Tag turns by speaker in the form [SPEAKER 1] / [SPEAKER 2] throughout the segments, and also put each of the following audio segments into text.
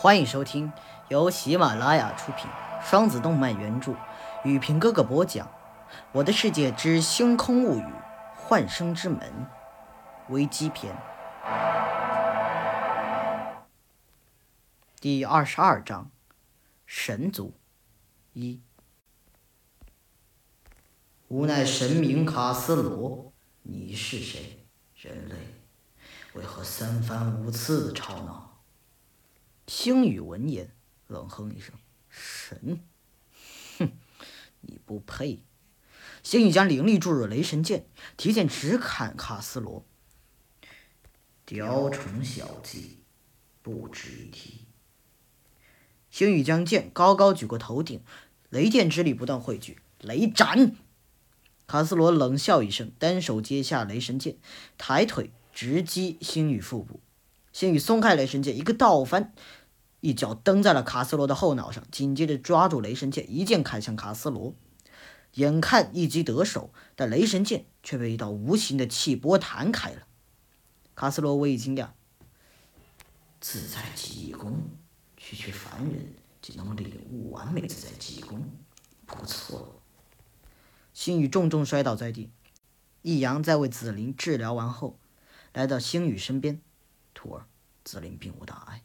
[SPEAKER 1] 欢迎收听由喜马拉雅出品、双子动漫原著、雨平哥哥播讲《我的世界之星空物语：幻生之门》危机篇第二十二章：神族一。无奈神明卡斯罗，你是谁？人类为何三番五次吵闹？星宇闻言，冷哼一声：“神，哼，你不配！”星宇将灵力注入雷神剑，提剑直砍卡斯罗。雕虫小技，不值一提。星宇将剑高高举过头顶，雷电之力不断汇聚，雷斩！卡斯罗冷笑一声，单手接下雷神剑，抬腿直击星宇腹部。星宇松开雷神剑，一个倒翻。一脚蹬在了卡斯罗的后脑上，紧接着抓住雷神剑，一剑砍向卡斯罗。眼看一击得手，但雷神剑却被一道无形的气波弹开了。卡斯罗微一惊讶：“自在极功，区区凡人竟能领悟完美自在极功，不错。”星宇重重摔倒在地。易阳在为紫菱治疗完后，来到星宇身边：“徒儿，紫菱并无大碍。”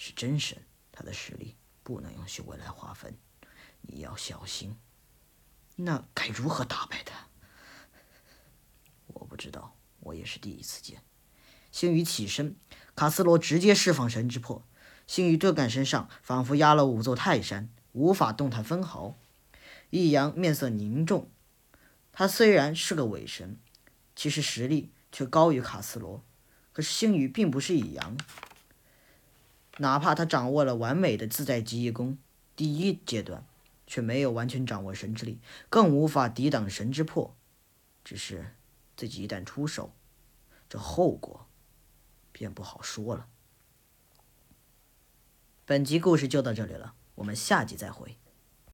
[SPEAKER 1] 是真神，他的实力不能用修为来划分，你要小心。那该如何打败他？我不知道，我也是第一次见。星宇起身，卡斯罗直接释放神之魄，星宇顿感身上仿佛压了五座泰山，无法动弹分毫。易阳面色凝重，他虽然是个伪神，其实实力却高于卡斯罗。可是星宇并不是易阳。哪怕他掌握了完美的自在极意功第一阶段，却没有完全掌握神之力，更无法抵挡神之魄。只是自己一旦出手，这后果便不好说了。本集故事就到这里了，我们下集再会。